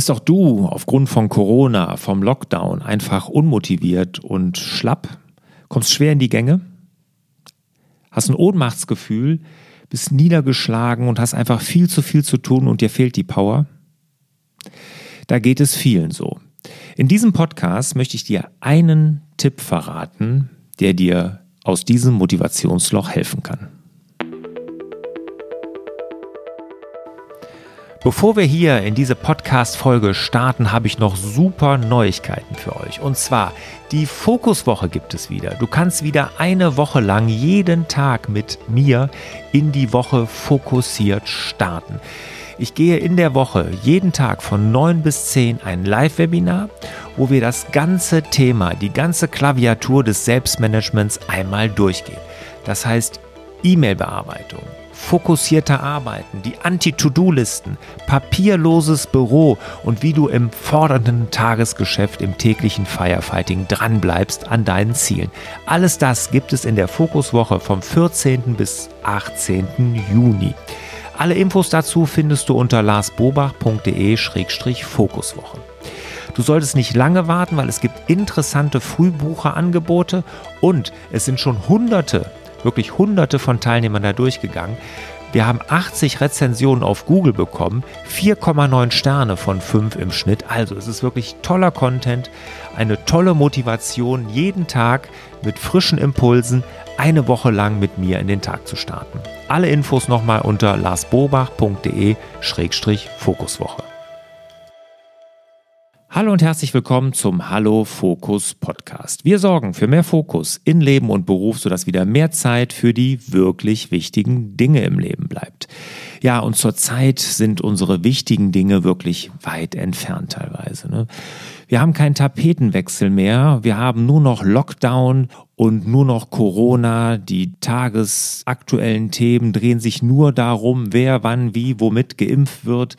Bist auch du aufgrund von Corona, vom Lockdown einfach unmotiviert und schlapp? Kommst schwer in die Gänge? Hast ein Ohnmachtsgefühl, bist niedergeschlagen und hast einfach viel zu viel zu tun und dir fehlt die Power? Da geht es vielen so. In diesem Podcast möchte ich dir einen Tipp verraten, der dir aus diesem Motivationsloch helfen kann. Bevor wir hier in diese Podcast-Folge starten, habe ich noch super Neuigkeiten für euch. Und zwar, die Fokuswoche gibt es wieder. Du kannst wieder eine Woche lang jeden Tag mit mir in die Woche fokussiert starten. Ich gehe in der Woche jeden Tag von 9 bis 10 ein Live-Webinar, wo wir das ganze Thema, die ganze Klaviatur des Selbstmanagements einmal durchgehen. Das heißt E-Mail-Bearbeitung, fokussierter Arbeiten, die Anti-To-Do-Listen, papierloses Büro und wie du im fordernden Tagesgeschäft im täglichen Firefighting dranbleibst an deinen Zielen. Alles das gibt es in der Fokuswoche vom 14. bis 18. Juni. Alle Infos dazu findest du unter larsbobach.de-fokuswoche. Du solltest nicht lange warten, weil es gibt interessante Frühbucherangebote und es sind schon hunderte wirklich hunderte von Teilnehmern da durchgegangen. Wir haben 80 Rezensionen auf Google bekommen, 4,9 Sterne von 5 im Schnitt. Also es ist wirklich toller Content, eine tolle Motivation, jeden Tag mit frischen Impulsen eine Woche lang mit mir in den Tag zu starten. Alle Infos nochmal unter larsbobach.de-fokuswoche. Hallo und herzlich willkommen zum Hallo Fokus Podcast. Wir sorgen für mehr Fokus in Leben und Beruf, sodass wieder mehr Zeit für die wirklich wichtigen Dinge im Leben bleibt. Ja, und zurzeit sind unsere wichtigen Dinge wirklich weit entfernt teilweise. Ne? Wir haben keinen Tapetenwechsel mehr, wir haben nur noch Lockdown und nur noch Corona. Die tagesaktuellen Themen drehen sich nur darum, wer wann wie womit geimpft wird.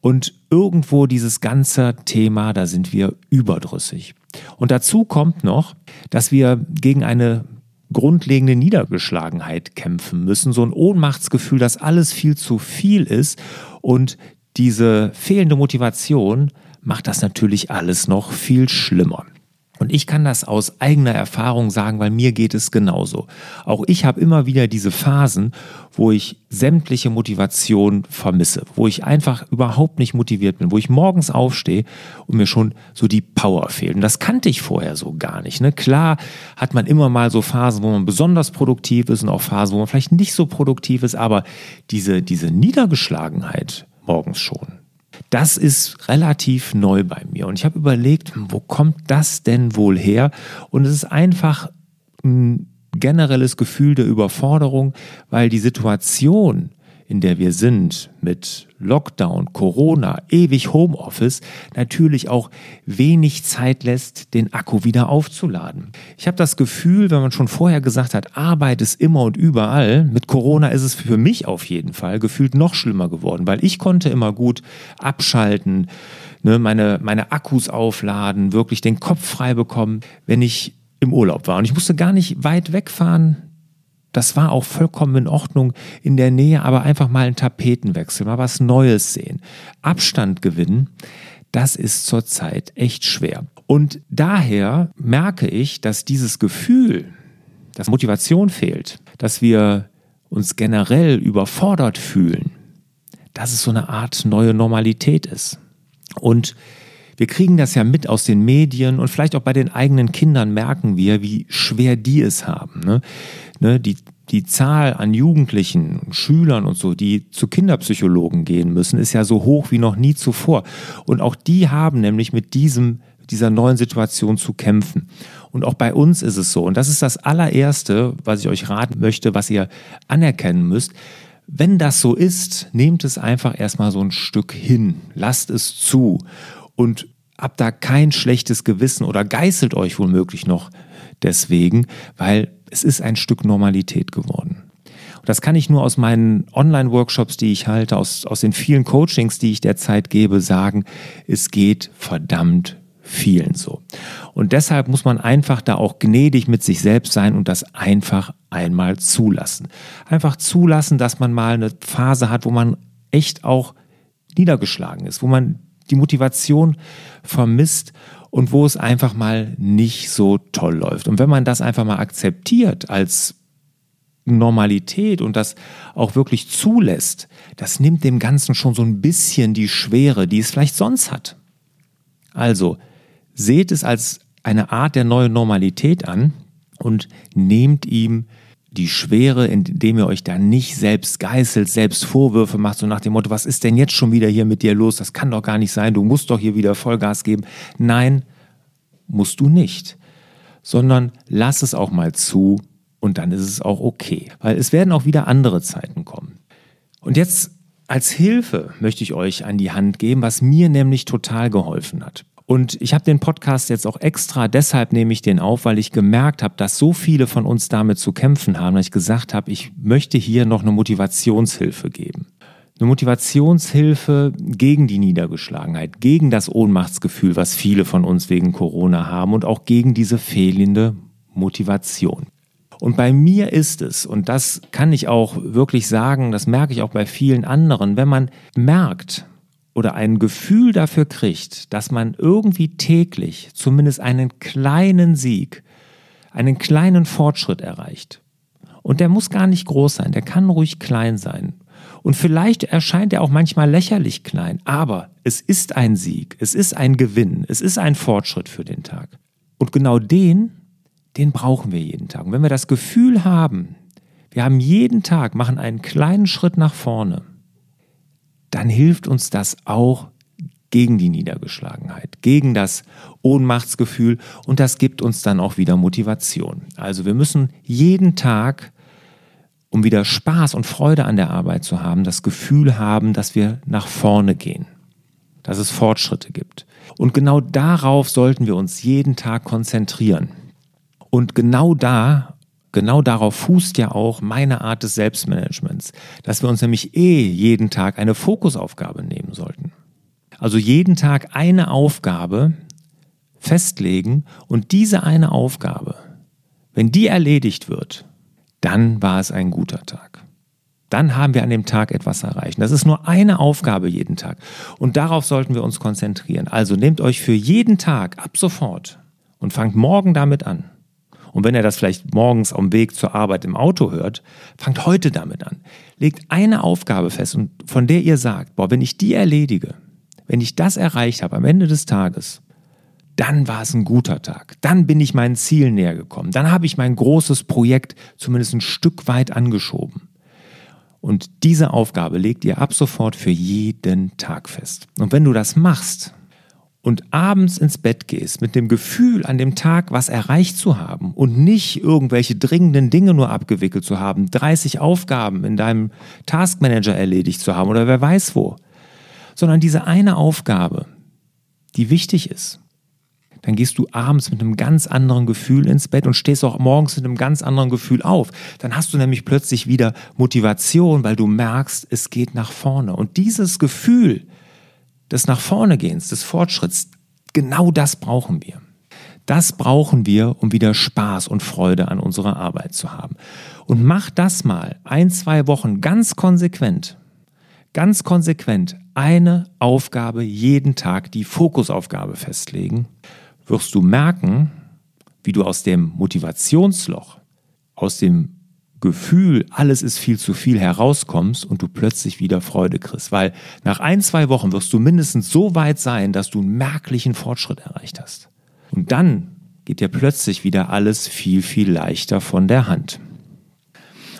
Und irgendwo dieses ganze Thema, da sind wir überdrüssig. Und dazu kommt noch, dass wir gegen eine grundlegende Niedergeschlagenheit kämpfen müssen, so ein Ohnmachtsgefühl, dass alles viel zu viel ist und diese fehlende Motivation macht das natürlich alles noch viel schlimmer. Und ich kann das aus eigener Erfahrung sagen, weil mir geht es genauso. Auch ich habe immer wieder diese Phasen, wo ich sämtliche Motivation vermisse, wo ich einfach überhaupt nicht motiviert bin, wo ich morgens aufstehe und mir schon so die Power fehlt. Und das kannte ich vorher so gar nicht. Ne? Klar hat man immer mal so Phasen, wo man besonders produktiv ist und auch Phasen, wo man vielleicht nicht so produktiv ist, aber diese, diese Niedergeschlagenheit morgens schon, das ist relativ neu bei mir. Und ich habe überlegt, wo kommt das denn wohl her? Und es ist einfach ein generelles Gefühl der Überforderung, weil die Situation, in der wir sind, mit Lockdown, Corona, ewig Homeoffice, natürlich auch wenig Zeit lässt, den Akku wieder aufzuladen. Ich habe das Gefühl, wenn man schon vorher gesagt hat, Arbeit ist immer und überall, mit Corona ist es für mich auf jeden Fall gefühlt noch schlimmer geworden, weil ich konnte immer gut abschalten, ne, meine, meine Akkus aufladen, wirklich den Kopf frei bekommen, wenn ich im Urlaub war. Und ich musste gar nicht weit wegfahren, das war auch vollkommen in Ordnung in der Nähe, aber einfach mal einen Tapetenwechsel, mal was Neues sehen. Abstand gewinnen, das ist zurzeit echt schwer. Und daher merke ich, dass dieses Gefühl, dass Motivation fehlt, dass wir uns generell überfordert fühlen, dass es so eine Art neue Normalität ist. Und wir kriegen das ja mit aus den Medien und vielleicht auch bei den eigenen Kindern merken wir, wie schwer die es haben. Ne? Ne? Die, die Zahl an Jugendlichen, Schülern und so, die zu Kinderpsychologen gehen müssen, ist ja so hoch wie noch nie zuvor. Und auch die haben nämlich mit diesem, dieser neuen Situation zu kämpfen. Und auch bei uns ist es so. Und das ist das allererste, was ich euch raten möchte, was ihr anerkennen müsst. Wenn das so ist, nehmt es einfach erstmal so ein Stück hin. Lasst es zu und habt da kein schlechtes Gewissen oder geißelt euch womöglich noch deswegen, weil es ist ein Stück Normalität geworden. Und das kann ich nur aus meinen Online-Workshops, die ich halte, aus, aus den vielen Coachings, die ich derzeit gebe, sagen, es geht verdammt vielen so. Und deshalb muss man einfach da auch gnädig mit sich selbst sein und das einfach einmal zulassen. Einfach zulassen, dass man mal eine Phase hat, wo man echt auch niedergeschlagen ist, wo man die Motivation vermisst und wo es einfach mal nicht so toll läuft. Und wenn man das einfach mal akzeptiert als Normalität und das auch wirklich zulässt, das nimmt dem Ganzen schon so ein bisschen die Schwere, die es vielleicht sonst hat. Also, seht es als eine Art der neuen Normalität an und nehmt ihm die Schwere, indem ihr euch da nicht selbst geißelt, selbst Vorwürfe macht, so nach dem Motto, was ist denn jetzt schon wieder hier mit dir los? Das kann doch gar nicht sein, du musst doch hier wieder Vollgas geben. Nein, musst du nicht, sondern lass es auch mal zu und dann ist es auch okay, weil es werden auch wieder andere Zeiten kommen. Und jetzt als Hilfe möchte ich euch an die Hand geben, was mir nämlich total geholfen hat. Und ich habe den Podcast jetzt auch extra, deshalb nehme ich den auf, weil ich gemerkt habe, dass so viele von uns damit zu kämpfen haben, dass ich gesagt habe, ich möchte hier noch eine Motivationshilfe geben. Eine Motivationshilfe gegen die Niedergeschlagenheit, gegen das Ohnmachtsgefühl, was viele von uns wegen Corona haben und auch gegen diese fehlende Motivation. Und bei mir ist es, und das kann ich auch wirklich sagen, das merke ich auch bei vielen anderen, wenn man merkt, oder ein Gefühl dafür kriegt, dass man irgendwie täglich zumindest einen kleinen Sieg, einen kleinen Fortschritt erreicht. Und der muss gar nicht groß sein, der kann ruhig klein sein. Und vielleicht erscheint er auch manchmal lächerlich klein, aber es ist ein Sieg, es ist ein Gewinn, es ist ein Fortschritt für den Tag. Und genau den, den brauchen wir jeden Tag. Und wenn wir das Gefühl haben, wir haben jeden Tag, machen einen kleinen Schritt nach vorne, dann hilft uns das auch gegen die Niedergeschlagenheit, gegen das Ohnmachtsgefühl und das gibt uns dann auch wieder Motivation. Also wir müssen jeden Tag, um wieder Spaß und Freude an der Arbeit zu haben, das Gefühl haben, dass wir nach vorne gehen, dass es Fortschritte gibt. Und genau darauf sollten wir uns jeden Tag konzentrieren. Und genau da genau darauf fußt ja auch meine Art des Selbstmanagements, dass wir uns nämlich eh jeden Tag eine Fokusaufgabe nehmen sollten. Also jeden Tag eine Aufgabe festlegen und diese eine Aufgabe, wenn die erledigt wird, dann war es ein guter Tag. Dann haben wir an dem Tag etwas erreicht. Das ist nur eine Aufgabe jeden Tag. Und darauf sollten wir uns konzentrieren. Also nehmt euch für jeden Tag ab sofort und fangt morgen damit an und wenn er das vielleicht morgens am Weg zur Arbeit im Auto hört, fangt heute damit an. Legt eine Aufgabe fest und von der ihr sagt, boah, wenn ich die erledige, wenn ich das erreicht habe am Ende des Tages, dann war es ein guter Tag. Dann bin ich meinen Zielen näher gekommen. Dann habe ich mein großes Projekt zumindest ein Stück weit angeschoben. Und diese Aufgabe legt ihr ab sofort für jeden Tag fest. Und wenn du das machst, und abends ins Bett gehst mit dem Gefühl, an dem Tag was erreicht zu haben und nicht irgendwelche dringenden Dinge nur abgewickelt zu haben, 30 Aufgaben in deinem Taskmanager erledigt zu haben oder wer weiß wo, sondern diese eine Aufgabe, die wichtig ist, dann gehst du abends mit einem ganz anderen Gefühl ins Bett und stehst auch morgens mit einem ganz anderen Gefühl auf. Dann hast du nämlich plötzlich wieder Motivation, weil du merkst, es geht nach vorne. Und dieses Gefühl, des nach vorne gehens, des Fortschritts, genau das brauchen wir. Das brauchen wir, um wieder Spaß und Freude an unserer Arbeit zu haben. Und mach das mal ein, zwei Wochen ganz konsequent. Ganz konsequent eine Aufgabe jeden Tag, die Fokusaufgabe festlegen, wirst du merken, wie du aus dem Motivationsloch, aus dem Gefühl, alles ist viel zu viel herauskommst und du plötzlich wieder Freude kriegst. Weil nach ein, zwei Wochen wirst du mindestens so weit sein, dass du einen merklichen Fortschritt erreicht hast. Und dann geht dir plötzlich wieder alles viel, viel leichter von der Hand.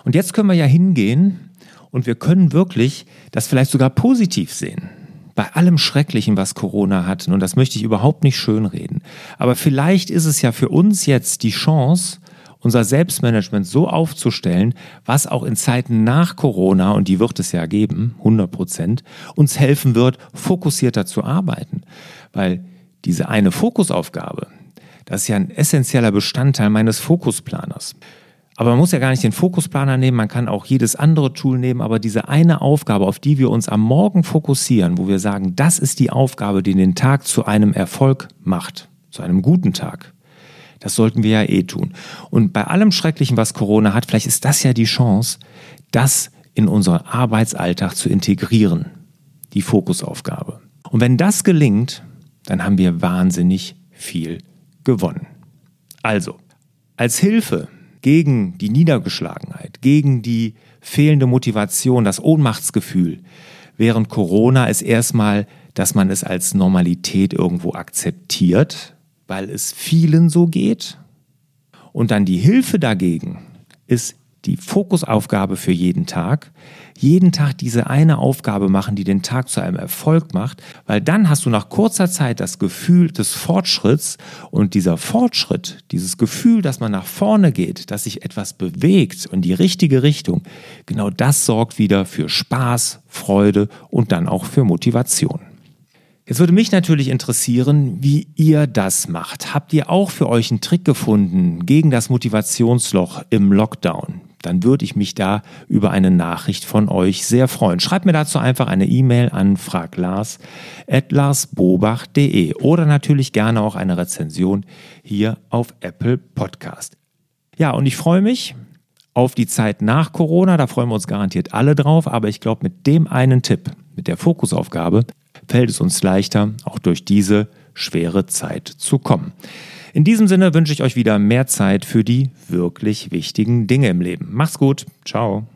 Und jetzt können wir ja hingehen und wir können wirklich das vielleicht sogar positiv sehen. Bei allem Schrecklichen, was Corona hat, und das möchte ich überhaupt nicht schönreden, aber vielleicht ist es ja für uns jetzt die Chance, unser Selbstmanagement so aufzustellen, was auch in Zeiten nach Corona, und die wird es ja geben, 100 Prozent, uns helfen wird, fokussierter zu arbeiten. Weil diese eine Fokusaufgabe, das ist ja ein essentieller Bestandteil meines Fokusplaners. Aber man muss ja gar nicht den Fokusplaner nehmen, man kann auch jedes andere Tool nehmen, aber diese eine Aufgabe, auf die wir uns am Morgen fokussieren, wo wir sagen, das ist die Aufgabe, die den Tag zu einem Erfolg macht, zu einem guten Tag, das sollten wir ja eh tun. Und bei allem Schrecklichen, was Corona hat, vielleicht ist das ja die Chance, das in unseren Arbeitsalltag zu integrieren. Die Fokusaufgabe. Und wenn das gelingt, dann haben wir wahnsinnig viel gewonnen. Also, als Hilfe gegen die Niedergeschlagenheit, gegen die fehlende Motivation, das Ohnmachtsgefühl während Corona ist erstmal, dass man es als Normalität irgendwo akzeptiert, weil es vielen so geht. Und dann die Hilfe dagegen ist die Fokusaufgabe für jeden Tag, jeden Tag diese eine Aufgabe machen, die den Tag zu einem Erfolg macht, weil dann hast du nach kurzer Zeit das Gefühl des Fortschritts und dieser Fortschritt, dieses Gefühl, dass man nach vorne geht, dass sich etwas bewegt in die richtige Richtung, genau das sorgt wieder für Spaß, Freude und dann auch für Motivation. Jetzt würde mich natürlich interessieren, wie ihr das macht. Habt ihr auch für euch einen Trick gefunden gegen das Motivationsloch im Lockdown? dann würde ich mich da über eine Nachricht von euch sehr freuen. Schreibt mir dazu einfach eine E-Mail an fraglars.larsbobach.de oder natürlich gerne auch eine Rezension hier auf Apple Podcast. Ja, und ich freue mich auf die Zeit nach Corona, da freuen wir uns garantiert alle drauf, aber ich glaube, mit dem einen Tipp, mit der Fokusaufgabe, fällt es uns leichter, auch durch diese schwere Zeit zu kommen. In diesem Sinne wünsche ich euch wieder mehr Zeit für die wirklich wichtigen Dinge im Leben. Macht's gut. Ciao.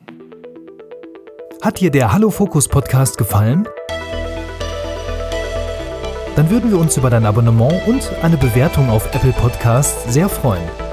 Hat dir der Hallo Fokus Podcast gefallen? Dann würden wir uns über dein Abonnement und eine Bewertung auf Apple Podcasts sehr freuen.